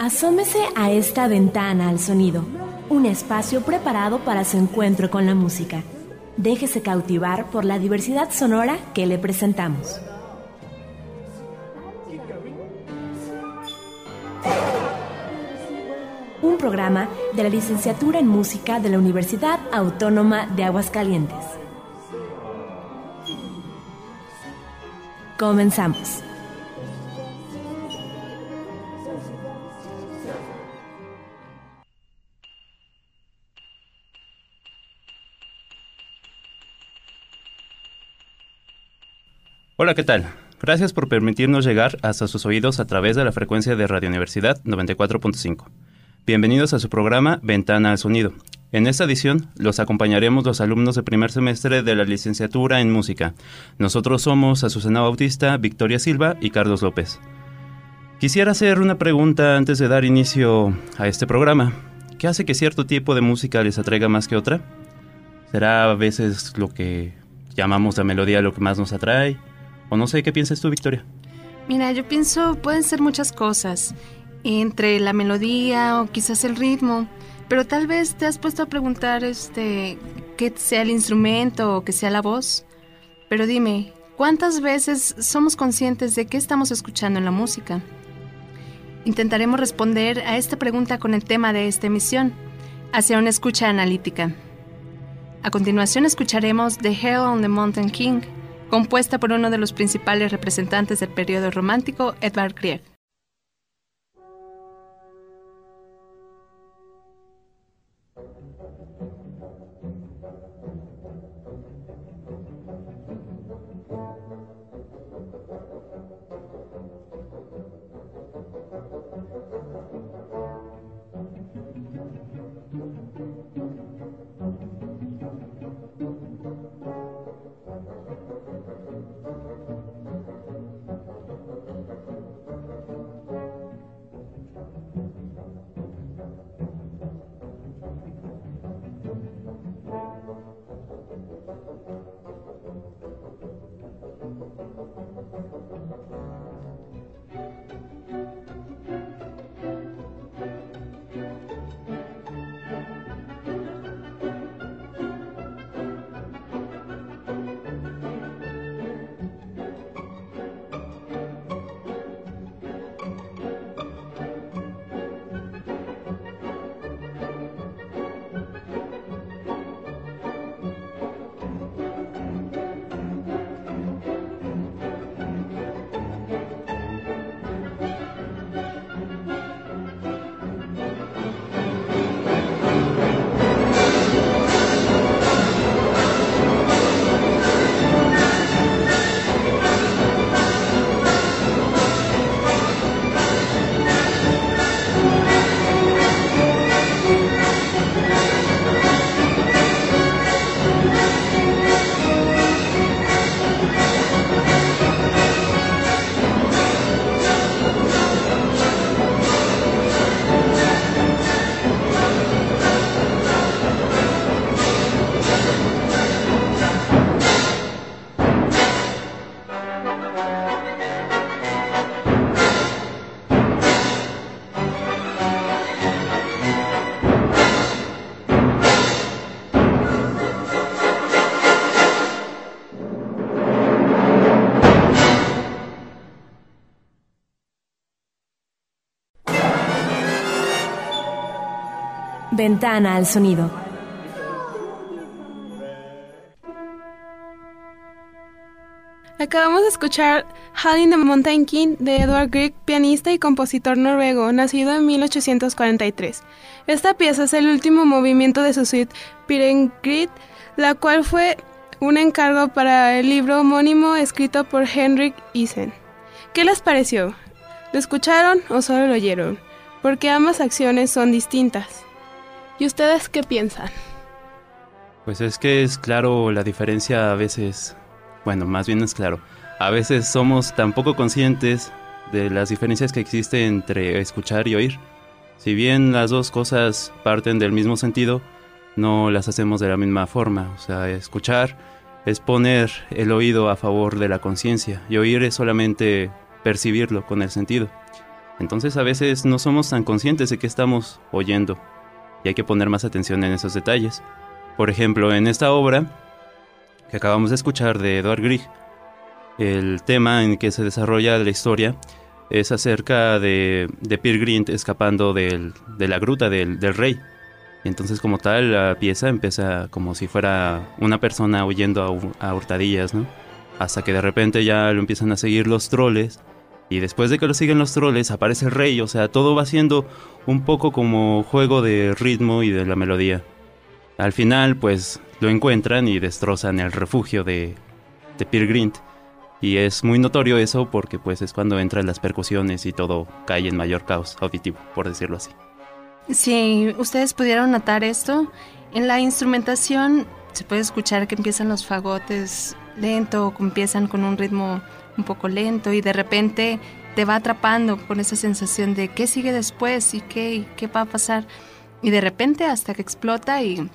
Asómese a esta ventana al sonido, un espacio preparado para su encuentro con la música. Déjese cautivar por la diversidad sonora que le presentamos. Un programa de la licenciatura en música de la Universidad Autónoma de Aguascalientes. Comenzamos. Hola, ¿qué tal? Gracias por permitirnos llegar hasta sus oídos a través de la frecuencia de Radio Universidad 94.5. Bienvenidos a su programa Ventana al Sonido. En esta edición los acompañaremos los alumnos de primer semestre de la licenciatura en música. Nosotros somos Azucena Bautista, Victoria Silva y Carlos López. Quisiera hacer una pregunta antes de dar inicio a este programa. ¿Qué hace que cierto tipo de música les atraiga más que otra? ¿Será a veces lo que llamamos la melodía lo que más nos atrae? O no sé, ¿qué piensas tú, Victoria? Mira, yo pienso pueden ser muchas cosas, entre la melodía o quizás el ritmo, pero tal vez te has puesto a preguntar este que sea el instrumento o que sea la voz. Pero dime, ¿cuántas veces somos conscientes de qué estamos escuchando en la música? Intentaremos responder a esta pregunta con el tema de esta emisión, hacia una escucha analítica. A continuación escucharemos The Hell on the Mountain King, compuesta por uno de los principales representantes del periodo romántico, Edvard Grieg. Ventana al sonido. Acabamos de escuchar Howling the Mountain King de Edward Grieg, pianista y compositor noruego, nacido en 1843. Esta pieza es el último movimiento de su suite Pirengrid, la cual fue un encargo para el libro homónimo escrito por Henrik Isen. ¿Qué les pareció? ¿Lo escucharon o solo lo oyeron? Porque ambas acciones son distintas. ¿Y ustedes qué piensan? Pues es que es claro la diferencia a veces bueno, más bien es claro, a veces somos tan poco conscientes de las diferencias que existen entre escuchar y oír. Si bien las dos cosas parten del mismo sentido, no las hacemos de la misma forma. O sea, escuchar es poner el oído a favor de la conciencia y oír es solamente percibirlo con el sentido. Entonces a veces no somos tan conscientes de que estamos oyendo y hay que poner más atención en esos detalles. Por ejemplo, en esta obra que acabamos de escuchar de Edward Grieg, el tema en que se desarrolla la historia es acerca de, de Peer escapando de la gruta del, rey. entonces como tal la pieza empieza como si fuera una persona huyendo a, hurtadillas, ¿no? Hasta que de repente ya lo empiezan a seguir los troles. Y después de que lo siguen los troles aparece el rey. O sea, todo va siendo un poco como juego de ritmo y de la melodía. Al final, pues lo encuentran y destrozan el refugio de, de Peer Grint. Y es muy notorio eso porque pues es cuando entran las percusiones y todo cae en mayor caos auditivo, por decirlo así. Si ustedes pudieron notar esto, en la instrumentación se puede escuchar que empiezan los fagotes lento, empiezan con un ritmo un poco lento y de repente te va atrapando con esa sensación de qué sigue después y qué, y qué va a pasar. Y de repente hasta que explota y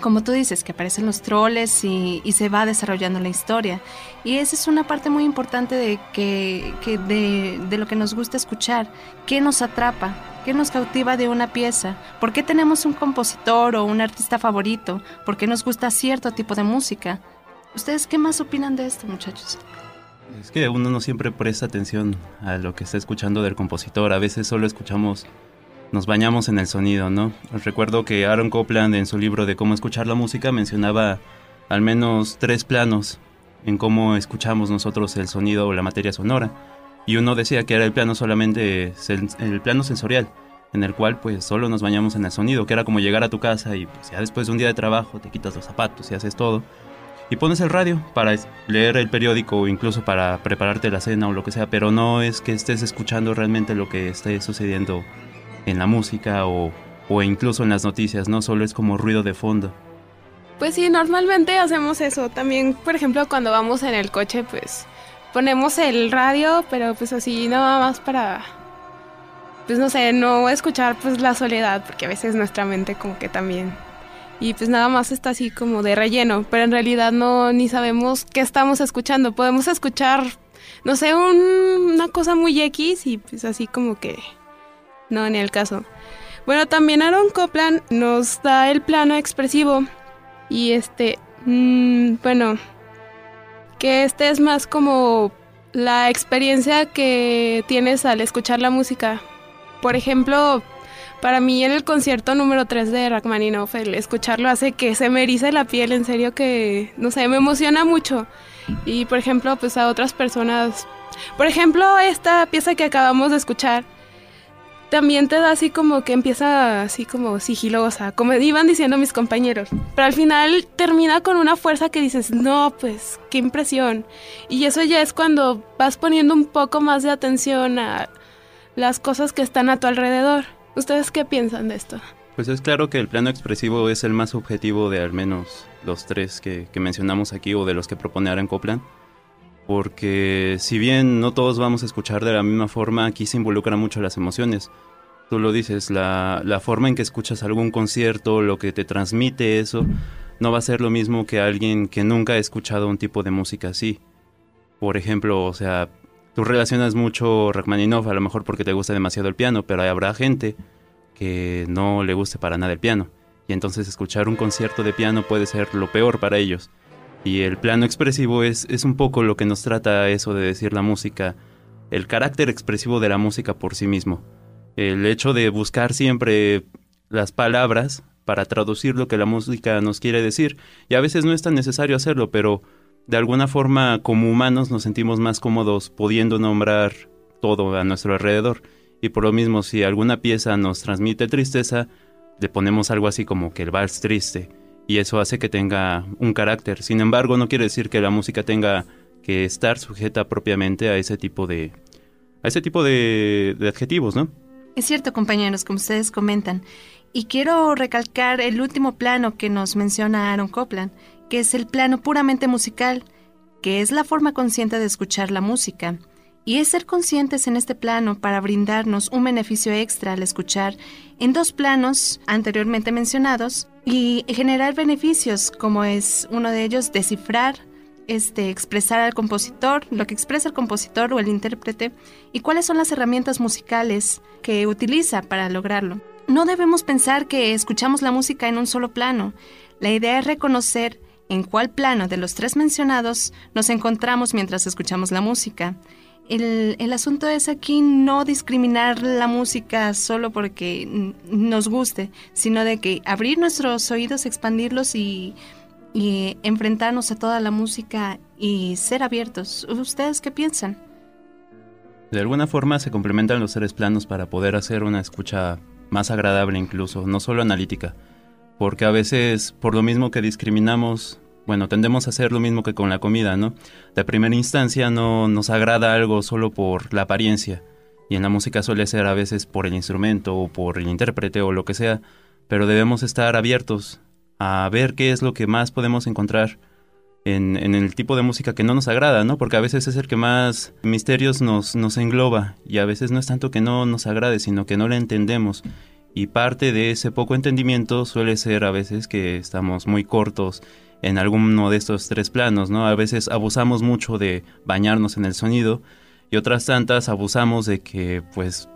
como tú dices, que aparecen los troles y, se va desarrollando la historia. Y esa es una parte muy importante de, que, de, lo que nos gusta escuchar. ¿Qué nos atrapa? ¿Qué nos cautiva de una pieza? ¿Por qué tenemos un compositor o un artista favorito? ¿Por qué nos gusta cierto tipo de música? ¿Ustedes qué más opinan de esto, muchachos? Es que uno no siempre presta atención a lo que está escuchando del compositor. A veces solo escuchamos nos bañamos en el sonido, ¿no? Recuerdo que Aaron Copland en su libro de cómo escuchar la música mencionaba al menos tres planos en cómo escuchamos nosotros el sonido o la materia sonora. Y uno decía que era el plano solamente, el plano sensorial, en el cual pues solo nos bañamos en el sonido, que era como llegar a tu casa y pues ya después de un día de trabajo te quitas los zapatos y haces todo. Y pones el radio para leer el periódico o incluso para prepararte la cena o lo que sea, pero no es que estés escuchando realmente lo que esté sucediendo en la música o, o incluso en las noticias, no solo es como ruido de fondo. Pues sí, normalmente hacemos eso. También, por ejemplo, cuando vamos en el coche, pues ponemos el radio, pero pues así nada más para, pues no sé, no escuchar pues la soledad, porque a veces nuestra mente como que también. Y pues nada más está así como de relleno, pero en realidad no ni sabemos qué estamos escuchando. Podemos escuchar, no sé, una cosa muy X y pues así como que no, ni el caso. Bueno, también Aaron Copland nos da el plano expresivo. Y este, mm, bueno, que este es más como la experiencia que tienes al escuchar la música. Por ejemplo, para mí el concierto número 3 de Rachmaninoff, el escucharlo hace que se me erice la piel, en serio que, no sé, me emociona mucho. Y por ejemplo, pues a otras personas, por ejemplo, esta pieza que acabamos de escuchar, también te da así como que empieza así como sigilosa, como iban diciendo mis compañeros. Pero al final termina con una fuerza que dices, no, pues, qué impresión. Y eso ya es cuando vas poniendo un poco más de atención a las cosas que están a tu alrededor. ¿Ustedes qué piensan de esto? Pues es claro que el plano expresivo es el más objetivo de al menos los tres que, mencionamos aquí o de los que propone Aaron Copland porque si bien no todos vamos a escuchar de la misma forma, aquí se involucran mucho las emociones. Tú lo dices, la, la, forma en que escuchas algún concierto, lo que te transmite eso, no va a ser lo mismo que alguien que nunca ha escuchado un tipo de música así. Por ejemplo, o sea, tú relacionas mucho Rachmaninoff a lo mejor porque te gusta demasiado el piano, pero habrá gente que no le guste para nada el piano. Y entonces escuchar un concierto de piano puede ser lo peor para ellos. Y el plano expresivo es, es un poco lo que nos trata eso de decir la música, el carácter expresivo de la música por sí mismo. El hecho de buscar siempre las palabras para traducir lo que la música nos quiere decir. Y a veces no es tan necesario hacerlo, pero de alguna forma como humanos nos sentimos más cómodos pudiendo nombrar todo a nuestro alrededor. Y por lo mismo, si alguna pieza nos transmite tristeza, le ponemos algo así como que el vals triste. Y eso hace que tenga un carácter. Sin embargo, no quiere decir que la música tenga que estar sujeta propiamente a ese tipo de, a ese tipo de, de adjetivos, ¿no? Es cierto, compañeros, como ustedes comentan. Y quiero recalcar el último plano que nos menciona Aaron Copland, que es el plano puramente musical, que es la forma consciente de escuchar la música. Y es ser conscientes en este plano para brindarnos un beneficio extra al escuchar en dos planos anteriormente mencionados y generar beneficios como es uno de ellos descifrar este, expresar al compositor, lo que expresa el compositor o el intérprete y cuáles son las herramientas musicales que utiliza para lograrlo. No debemos pensar que escuchamos la música en un solo plano. La idea es reconocer en cuál plano de los tres mencionados nos encontramos mientras escuchamos la música. El, el, asunto es aquí no discriminar la música solo porque nos guste, sino de que abrir nuestros oídos, expandirlos y y enfrentarnos a toda la música y ser abiertos. ¿Ustedes qué piensan? De alguna forma se complementan los seres planos para poder hacer una escucha más agradable incluso, no solo analítica, porque a veces por lo mismo que discriminamos, bueno, tendemos a hacer lo mismo que con la comida, ¿no? De primera instancia no nos agrada algo solo por la apariencia, y en la música suele ser a veces por el instrumento o por el intérprete o lo que sea, pero debemos estar abiertos a ver qué es lo que más podemos encontrar en, el tipo de música que no nos agrada, ¿no? Porque a veces es el que más misterios nos, nos engloba y a veces no es tanto que no nos agrade, sino que no le entendemos. Y parte de ese poco entendimiento suele ser a veces que estamos muy cortos en alguno de estos tres planos, ¿no? A veces abusamos mucho de bañarnos en el sonido y otras tantas abusamos de que, pues,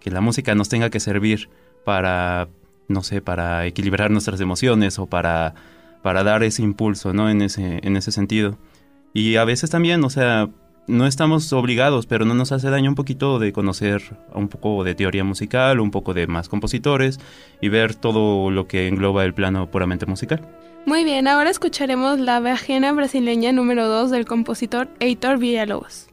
que la música nos tenga que servir para no sé, para equilibrar nuestras emociones o para, para dar ese impulso, ¿no? En ese, en ese sentido. Y a veces también, o sea, no estamos obligados, pero no nos hace daño un poquito de conocer un poco de teoría musical, un poco de más compositores y ver todo lo que engloba el plano puramente musical. Muy bien, ahora escucharemos la vejena brasileña número 2 del compositor Heitor Villalobos.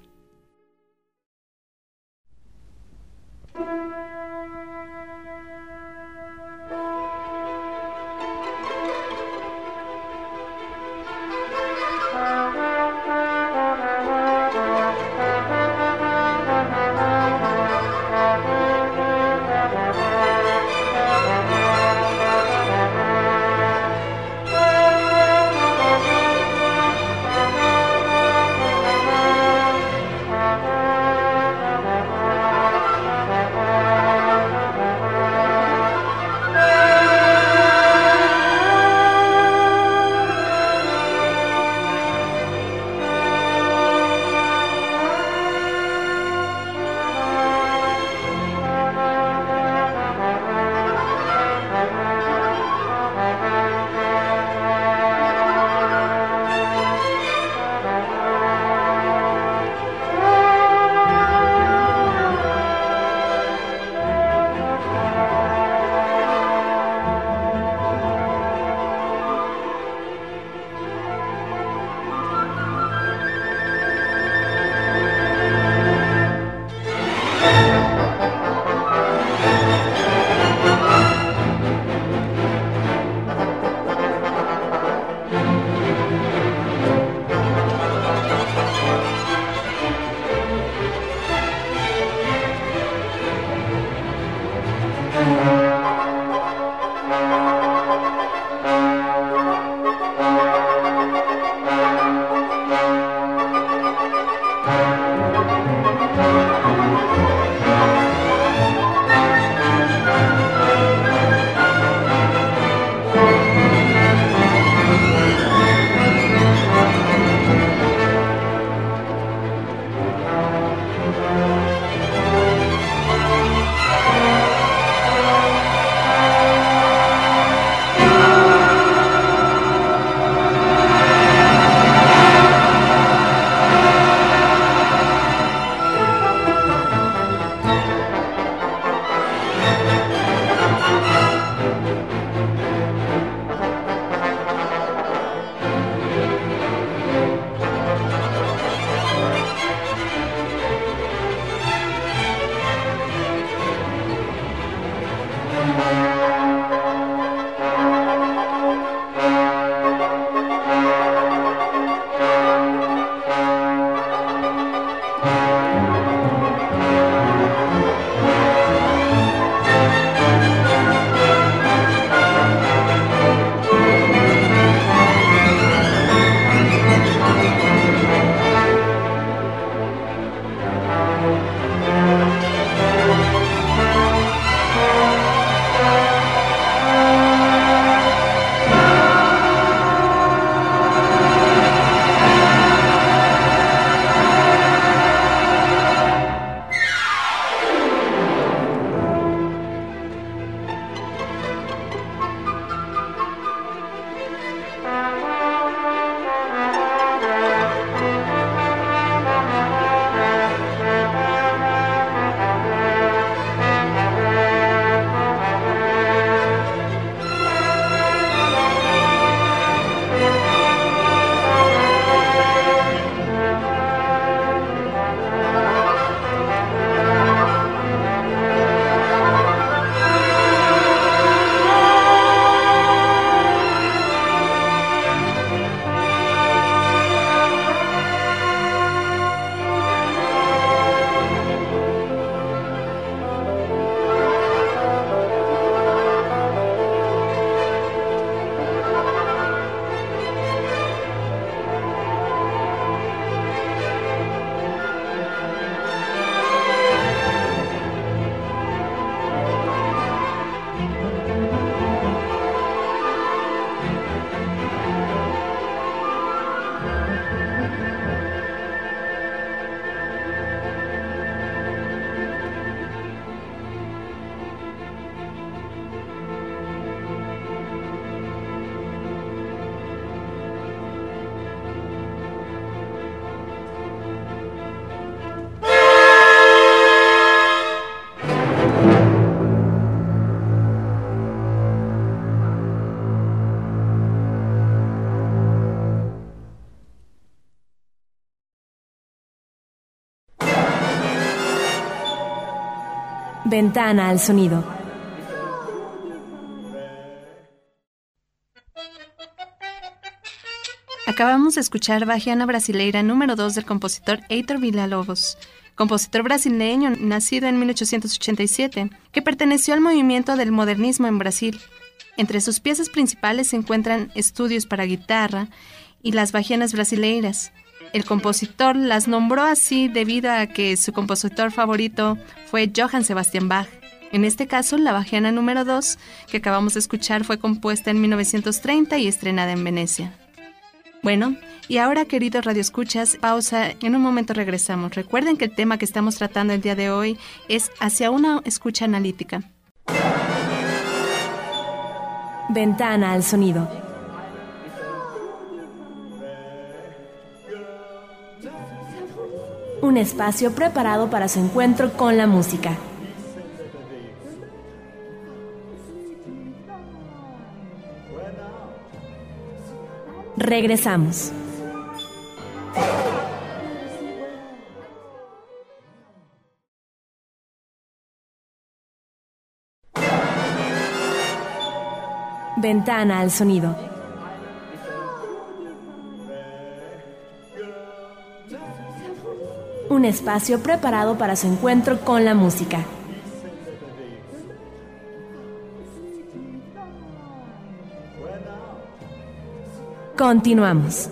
Ventana al sonido. Acabamos de escuchar Bajiana Brasileira número 2 del compositor Heitor Villa-Lobos, compositor brasileño nacido en 1887, que perteneció al movimiento del modernismo en Brasil. Entre sus piezas principales se encuentran estudios para guitarra y las bajianas brasileiras. El compositor las nombró así debido a que su compositor favorito fue Johann Sebastian Bach. En este caso, la bajiana número 2, que acabamos de escuchar, fue compuesta en 1930 y estrenada en Venecia. Bueno, y ahora, queridos radioescuchas, pausa, en un momento regresamos. Recuerden que el tema que estamos tratando el día de hoy es hacia una escucha analítica. Ventana al sonido. Un espacio preparado para su encuentro con la música. Regresamos. Ventana al sonido. Un espacio preparado para su encuentro con la música. Continuamos.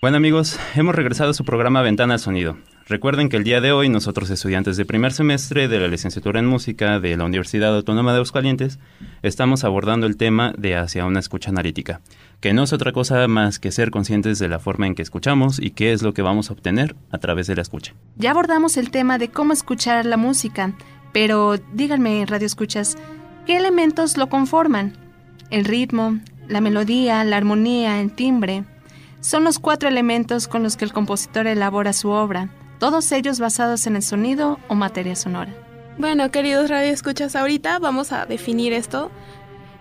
Bueno amigos, hemos regresado a su programa Ventana al Sonido. Recuerden que el día de hoy nosotros estudiantes de primer semestre de la licenciatura en música de la Universidad Autónoma de Aguascalientes estamos abordando el tema de hacia una escucha analítica, que no es otra cosa más que ser conscientes de la forma en que escuchamos y qué es lo que vamos a obtener a través de la escucha. Ya abordamos el tema de cómo escuchar la música, pero díganme, radio escuchas, ¿qué elementos lo conforman? El ritmo, la melodía, la armonía, el timbre. Son los cuatro elementos con los que el compositor elabora su obra, todos ellos basados en el sonido o materia sonora. Bueno, queridos radioescuchas, ahorita vamos a definir esto.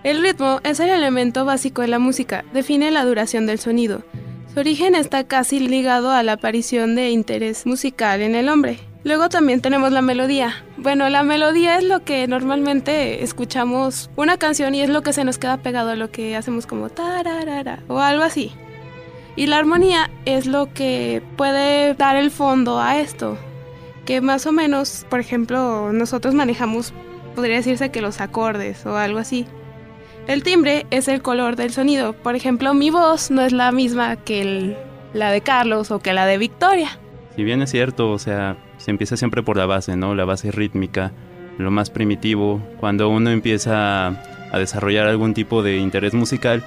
El ritmo es el elemento básico de la música, define la duración del sonido. Su origen está casi ligado a la aparición de interés musical en el hombre. Luego también tenemos la melodía. Bueno, la melodía es lo que normalmente escuchamos una canción y es lo que se nos queda pegado a lo que hacemos como tararara o algo así. Y la armonía es lo que puede dar el fondo a esto. Que más o menos, por ejemplo, nosotros manejamos, podría decirse que los acordes o algo así. El timbre es el color del sonido. Por ejemplo, mi voz no es la misma que la de Carlos o que la de Victoria. Si bien es cierto, o sea, se empieza siempre por la base, ¿no? La base rítmica, lo más primitivo. Cuando uno empieza a desarrollar algún tipo de interés musical,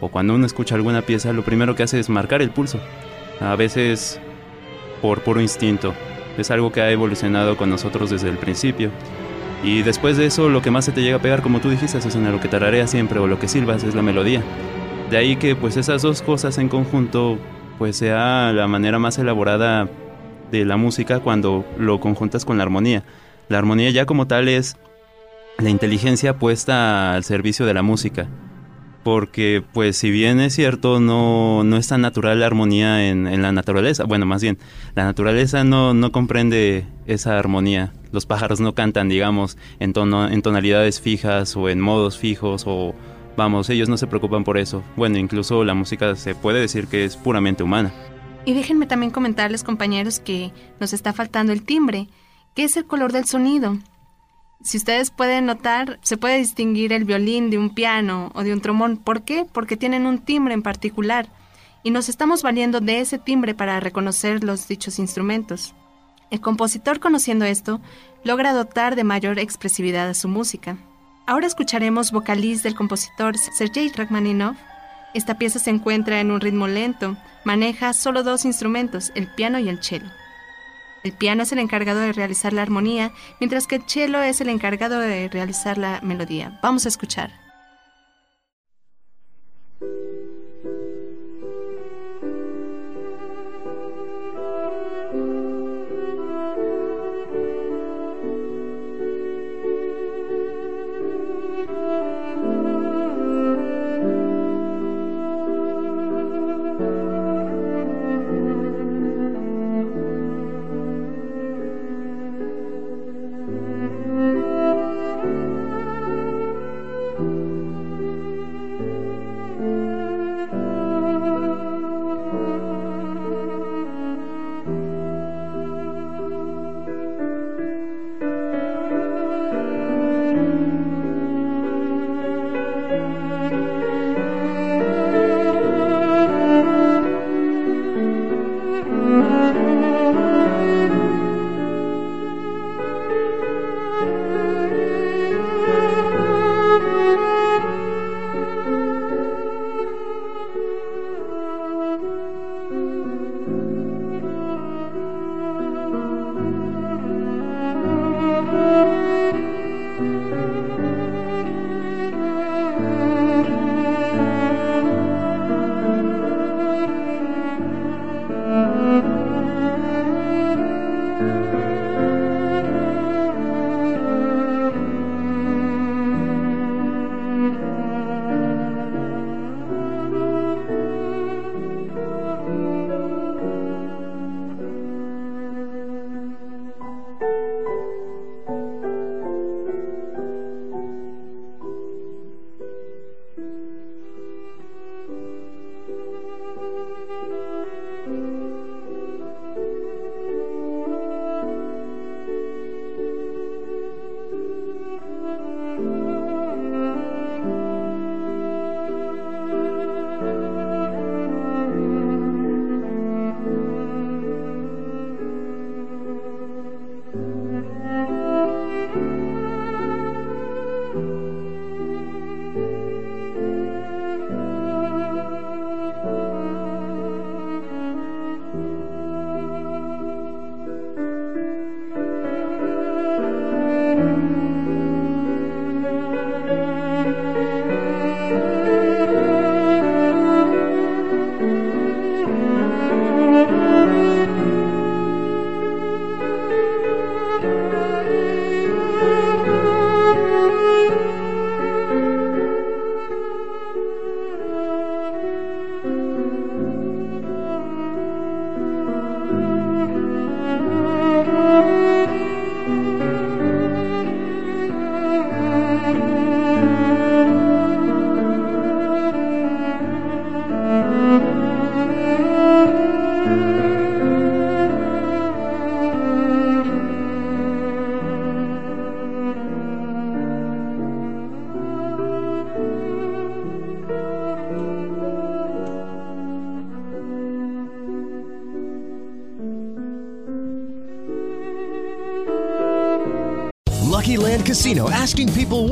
o cuando uno escucha alguna pieza, lo primero que hace es marcar el pulso. A veces por puro instinto. Es algo que ha evolucionado con nosotros desde el principio. Y después de eso, lo que más se te llega a pegar, como tú dijiste, es lo que tararea siempre o lo que silbas es la melodía. De ahí que pues esas dos cosas en conjunto pues sea la manera más elaborada de la música cuando lo conjuntas con la armonía. La armonía ya como tal es la inteligencia puesta al servicio de la música porque pues si bien es cierto, no, no es tan natural la armonía en, la naturaleza, bueno, más bien, la naturaleza no, no comprende esa armonía. Los pájaros no cantan, digamos, en, tono, en tonalidades fijas o en modos fijos o, vamos, ellos no se preocupan por eso. Bueno, incluso la música se puede decir que es puramente humana. Y déjenme también comentarles, compañeros, que nos está faltando el timbre, que es el color del sonido. Si ustedes pueden notar, se puede distinguir el violín de un piano o de un trombón. ¿Por qué? Porque tienen un timbre en particular y nos estamos valiendo de ese timbre para reconocer los dichos instrumentos. El compositor, conociendo esto, logra dotar de mayor expresividad a su música. Ahora escucharemos Vocaliz del compositor Sergei Rachmaninoff. Esta pieza se encuentra en un ritmo lento, maneja solo dos instrumentos, el piano y el cello. El piano es el encargado de realizar la armonía, mientras que el cello es el encargado de realizar la melodía. Vamos a escuchar.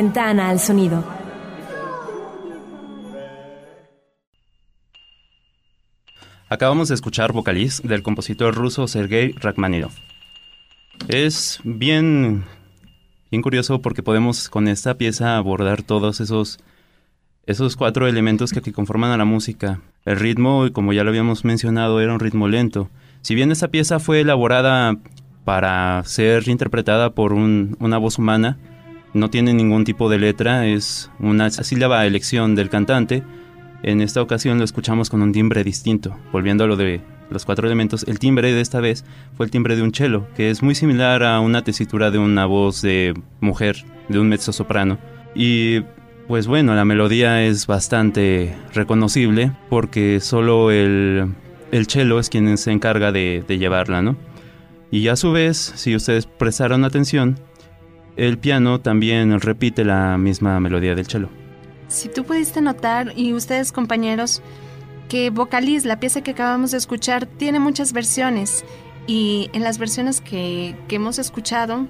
Ventana al sonido. Acabamos de escuchar Vocaliz del compositor ruso Sergei Rachmaninoff. Es bien, bien curioso porque podemos con esta pieza abordar todos esos, esos cuatro elementos que, que conforman a la música. El ritmo, como ya lo habíamos mencionado, era un ritmo lento. Si bien esta pieza fue elaborada para ser interpretada por un- una voz humana, no tiene ningún tipo de letra, es una sílaba elección del cantante. En esta ocasión lo escuchamos con un timbre distinto. Volviendo a lo de los cuatro elementos, el timbre de esta vez fue el timbre de un cello, que es muy similar a una tesitura de una voz de mujer, de un mezzo soprano. Y pues bueno, la melodía es bastante reconocible porque solo el, el cello es quien se encarga de llevarla, ¿no? Y a su vez, si ustedes prestaron atención, el piano también repite la misma melodía del cello. Si tú pudiste notar, y ustedes compañeros, que Vocaliz, la pieza que acabamos de escuchar, tiene muchas versiones. Y en las versiones que, que hemos escuchado,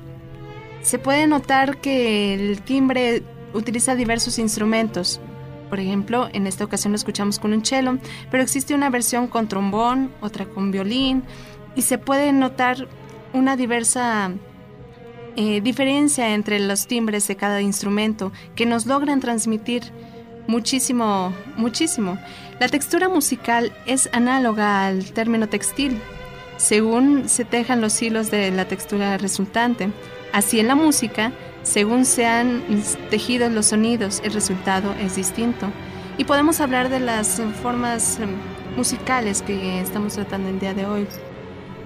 se puede notar que el timbre utiliza diversos instrumentos. Por ejemplo, en esta ocasión lo escuchamos con un cello, pero existe una versión con trombón, otra con violín, y se puede notar una diversa eh, diferencia entre los timbres de cada instrumento que nos logran transmitir muchísimo, muchísimo. La textura musical es análoga al término textil, según se tejan los hilos de la textura resultante. Así en la música, según se han tejido los sonidos, el resultado es distinto. Y podemos hablar de las formas em, musicales que estamos tratando el día de hoy.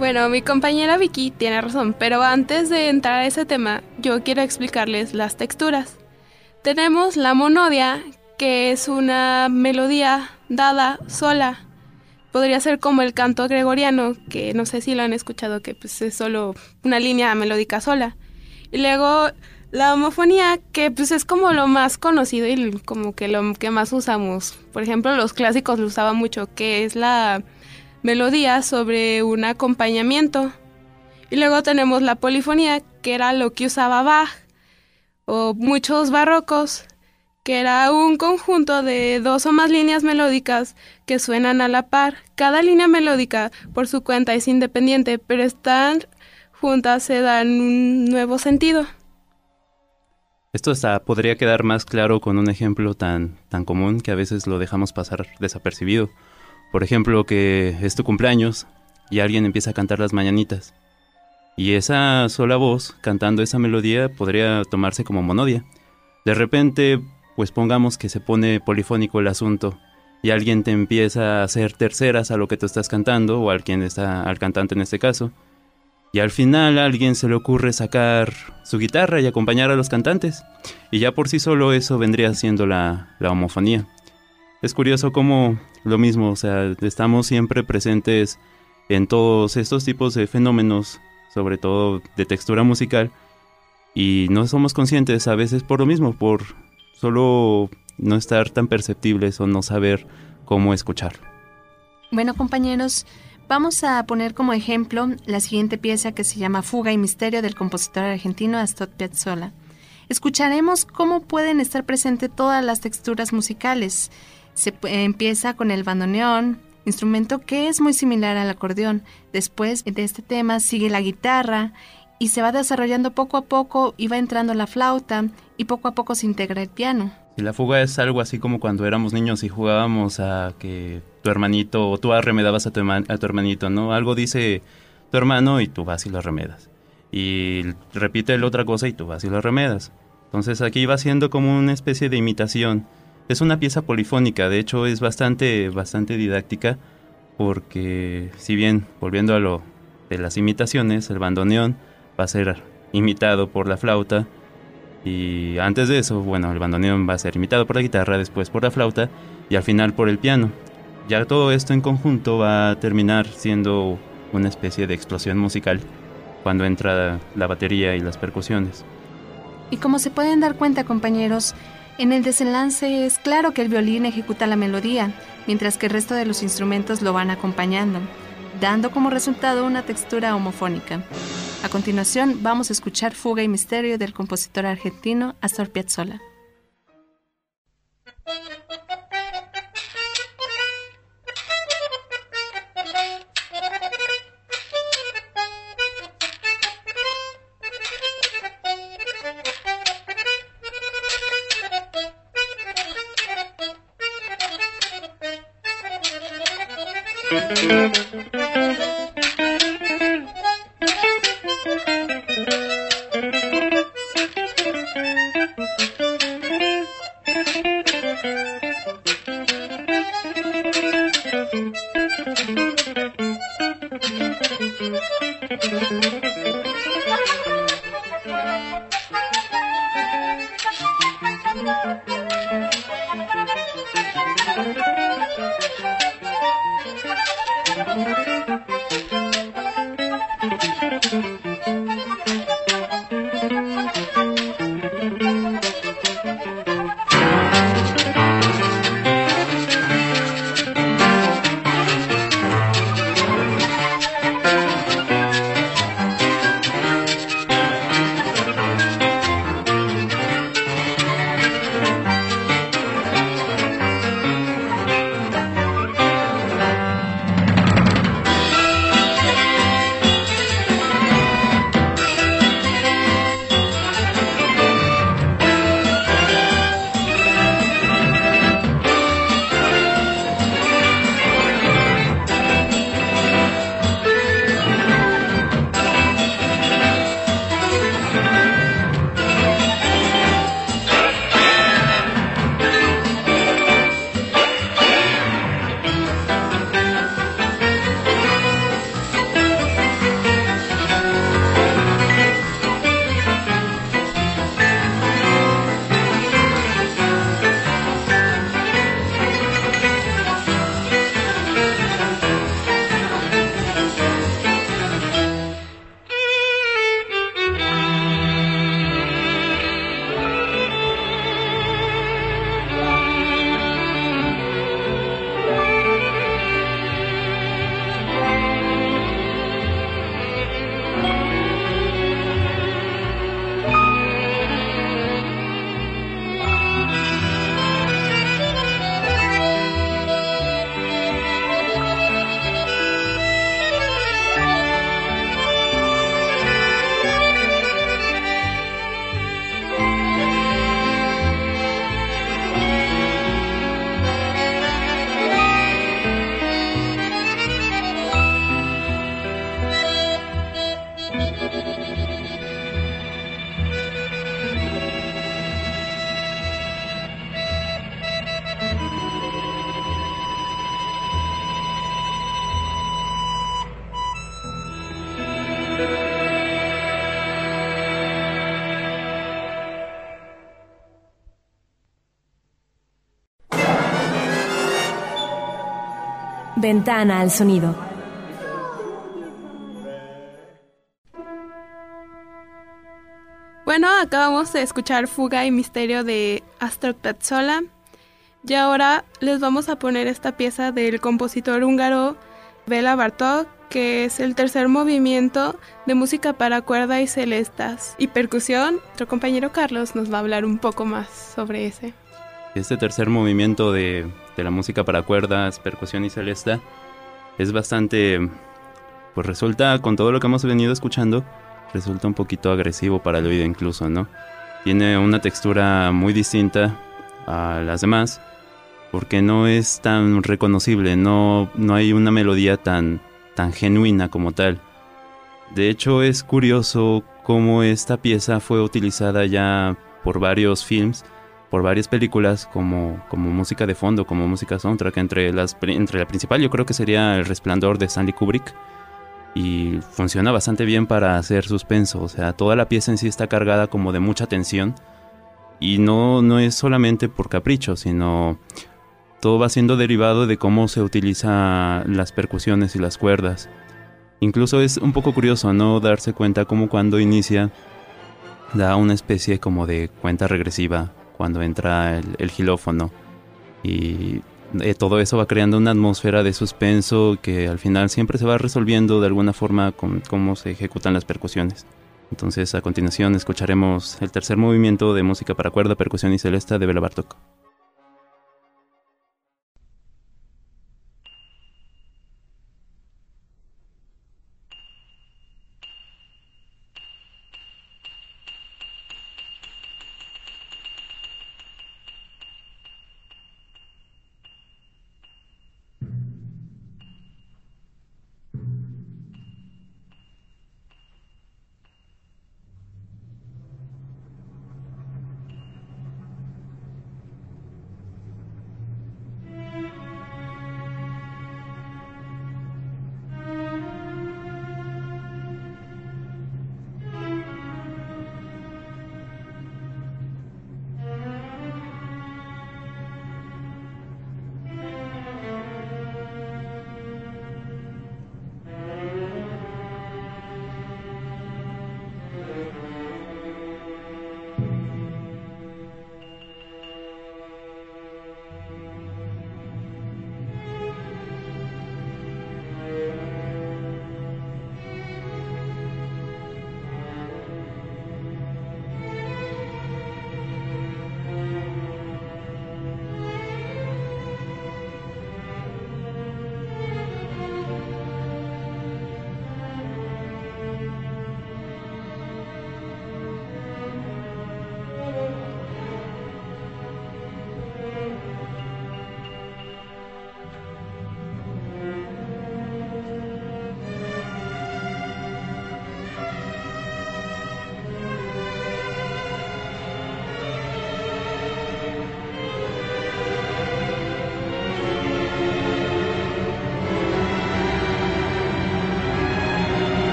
Bueno, mi compañera Vicky tiene razón, pero antes de entrar a ese tema, yo quiero explicarles las texturas. Tenemos la monodia, que es una melodía dada sola. Podría ser como el canto gregoriano, que no sé si lo han escuchado, que pues es solo una línea melódica sola. Y luego la homofonía, que pues es como lo más conocido y como que lo que más usamos. Por ejemplo, los clásicos lo usaban mucho, que es la melodía sobre un acompañamiento. Y luego tenemos la polifonía, que era lo que usaba Bach, o muchos barrocos, que era un conjunto de dos o más líneas melódicas que suenan a la par. Cada línea melódica por su cuenta es independiente, pero están juntas se dan un nuevo sentido. Esto hasta podría quedar más claro con un ejemplo tan, tan común que a veces lo dejamos pasar desapercibido. Por ejemplo, que es tu cumpleaños y alguien empieza a cantar las mañanitas. Y esa sola voz cantando esa melodía podría tomarse como monodia. De repente, pues pongamos que se pone polifónico el asunto y alguien te empieza a hacer terceras a lo que tú estás cantando o al quien está al cantante en este caso. Y al final a alguien se le ocurre sacar su guitarra y acompañar a los cantantes. Y ya por sí solo eso vendría siendo la, la homofonía. Es curioso cómo lo mismo, o sea, estamos siempre presentes en todos estos tipos de fenómenos, sobre todo de textura musical, y no somos conscientes a veces por lo mismo, por solo no estar tan perceptibles o no saber cómo escuchar. Bueno, compañeros, vamos a poner como ejemplo la siguiente pieza que se llama Fuga y Misterio del compositor argentino Astor Piazzolla. Escucharemos cómo pueden estar presentes todas las texturas musicales se empieza con el bandoneón, instrumento que es muy similar al acordeón. Después de este tema sigue la guitarra y se va desarrollando poco a poco y va entrando la flauta y poco a poco se integra el piano. Y la fuga es algo así como cuando éramos niños y jugábamos a que tu hermanito o tú arremedabas a tu, hermanito, ¿no? Algo dice tu hermano y tú vas y lo arremedas. Y repite la otra cosa y tú vas y lo arremedas. Entonces aquí va siendo como una especie de imitación es una pieza polifónica, de hecho es bastante, bastante didáctica porque si bien, volviendo a lo de las imitaciones, el bandoneón va a ser imitado por la flauta y antes de eso, bueno, el bandoneón va a ser imitado por la guitarra, después por la flauta y al final por el piano. Ya todo esto en conjunto va a terminar siendo una especie de explosión musical cuando entra la batería y las percusiones. Y como se pueden dar cuenta, compañeros, en el desenlace es claro que el violín ejecuta la melodía, mientras que el resto de los instrumentos lo van acompañando, dando como resultado una textura homofónica. A continuación, vamos a escuchar Fuga y Misterio del compositor argentino Astor Piazzolla. Ventana al sonido. Bueno, acabamos de escuchar Fuga y Misterio de Astor Piazzolla. Y ahora les vamos a poner esta pieza del compositor húngaro Bela Bartók, que es el tercer movimiento de música para cuerda y celestas y percusión. Nuestro compañero Carlos nos va a hablar un poco más sobre ese. Este tercer movimiento de, de la música para cuerdas, percusión y celesta es bastante, pues resulta, con todo lo que hemos venido escuchando, resulta un poquito agresivo para el oído incluso, ¿no? Tiene una textura muy distinta a las demás porque no es tan reconocible, no, no hay una melodía tan, tan genuina como tal. De hecho es curioso cómo esta pieza fue utilizada ya por varios films, por varias películas como, como música de fondo, como música soundtrack. Entre, las, entre la principal yo creo que sería El Resplandor de Stanley Kubrick. Y funciona bastante bien para hacer suspenso. O sea, toda la pieza en sí está cargada como de mucha tensión. Y no, no es solamente por capricho, sino todo va siendo derivado de cómo se utilizan las percusiones y las cuerdas. Incluso es un poco curioso no darse cuenta como cuando inicia da una especie como de cuenta regresiva cuando entra el, el gilófono y eh, todo eso va creando una atmósfera de suspenso que al final siempre se va resolviendo de alguna forma con cómo se ejecutan las percusiones. Entonces a continuación escucharemos el tercer movimiento de música para cuerda, percusión y celesta de Bela Bartok.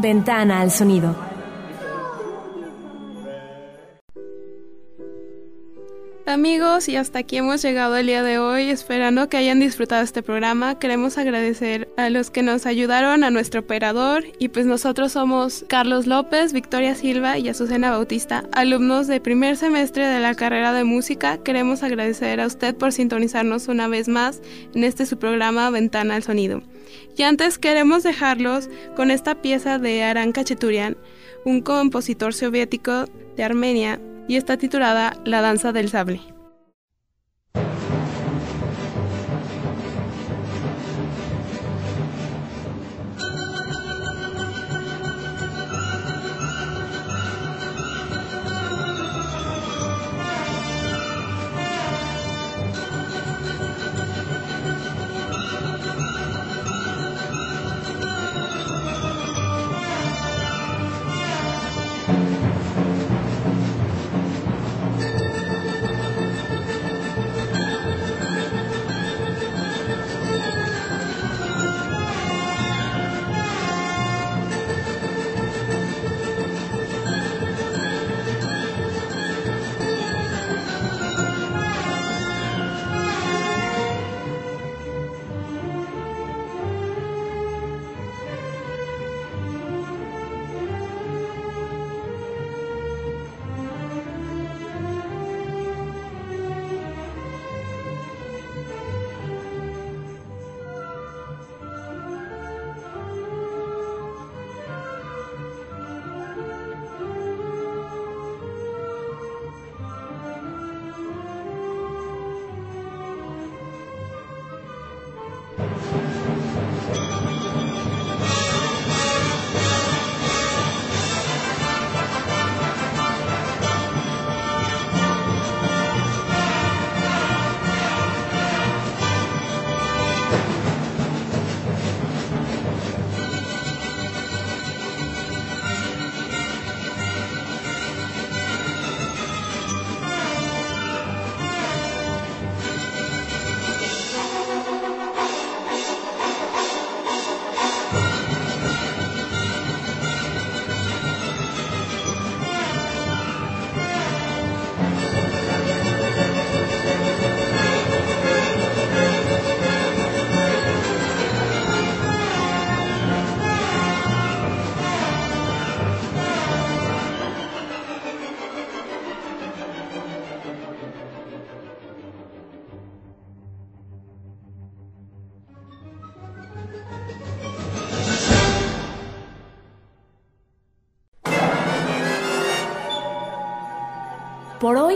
Ventana al sonido. Amigos, y hasta aquí hemos llegado el día de hoy, esperando que hayan disfrutado este programa. Queremos agradecer a los que nos ayudaron, a nuestro operador, y pues nosotros somos Carlos López, Victoria Silva y Azucena Bautista, alumnos de primer semestre de la carrera de música. Queremos agradecer a usted por sintonizarnos una vez más en este su programa Ventana al Sonido. Y antes queremos dejarlos con esta pieza de Aran Kacheturian, un compositor soviético de Armenia, y está titulada La danza del sable.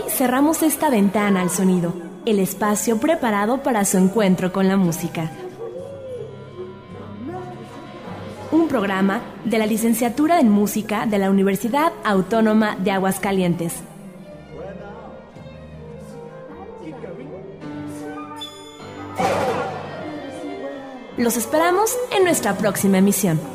Cerramos esta ventana al sonido, el espacio preparado para su encuentro con la música. Un programa de la licenciatura en música de la Universidad Autónoma de Aguascalientes. Los esperamos en nuestra próxima emisión.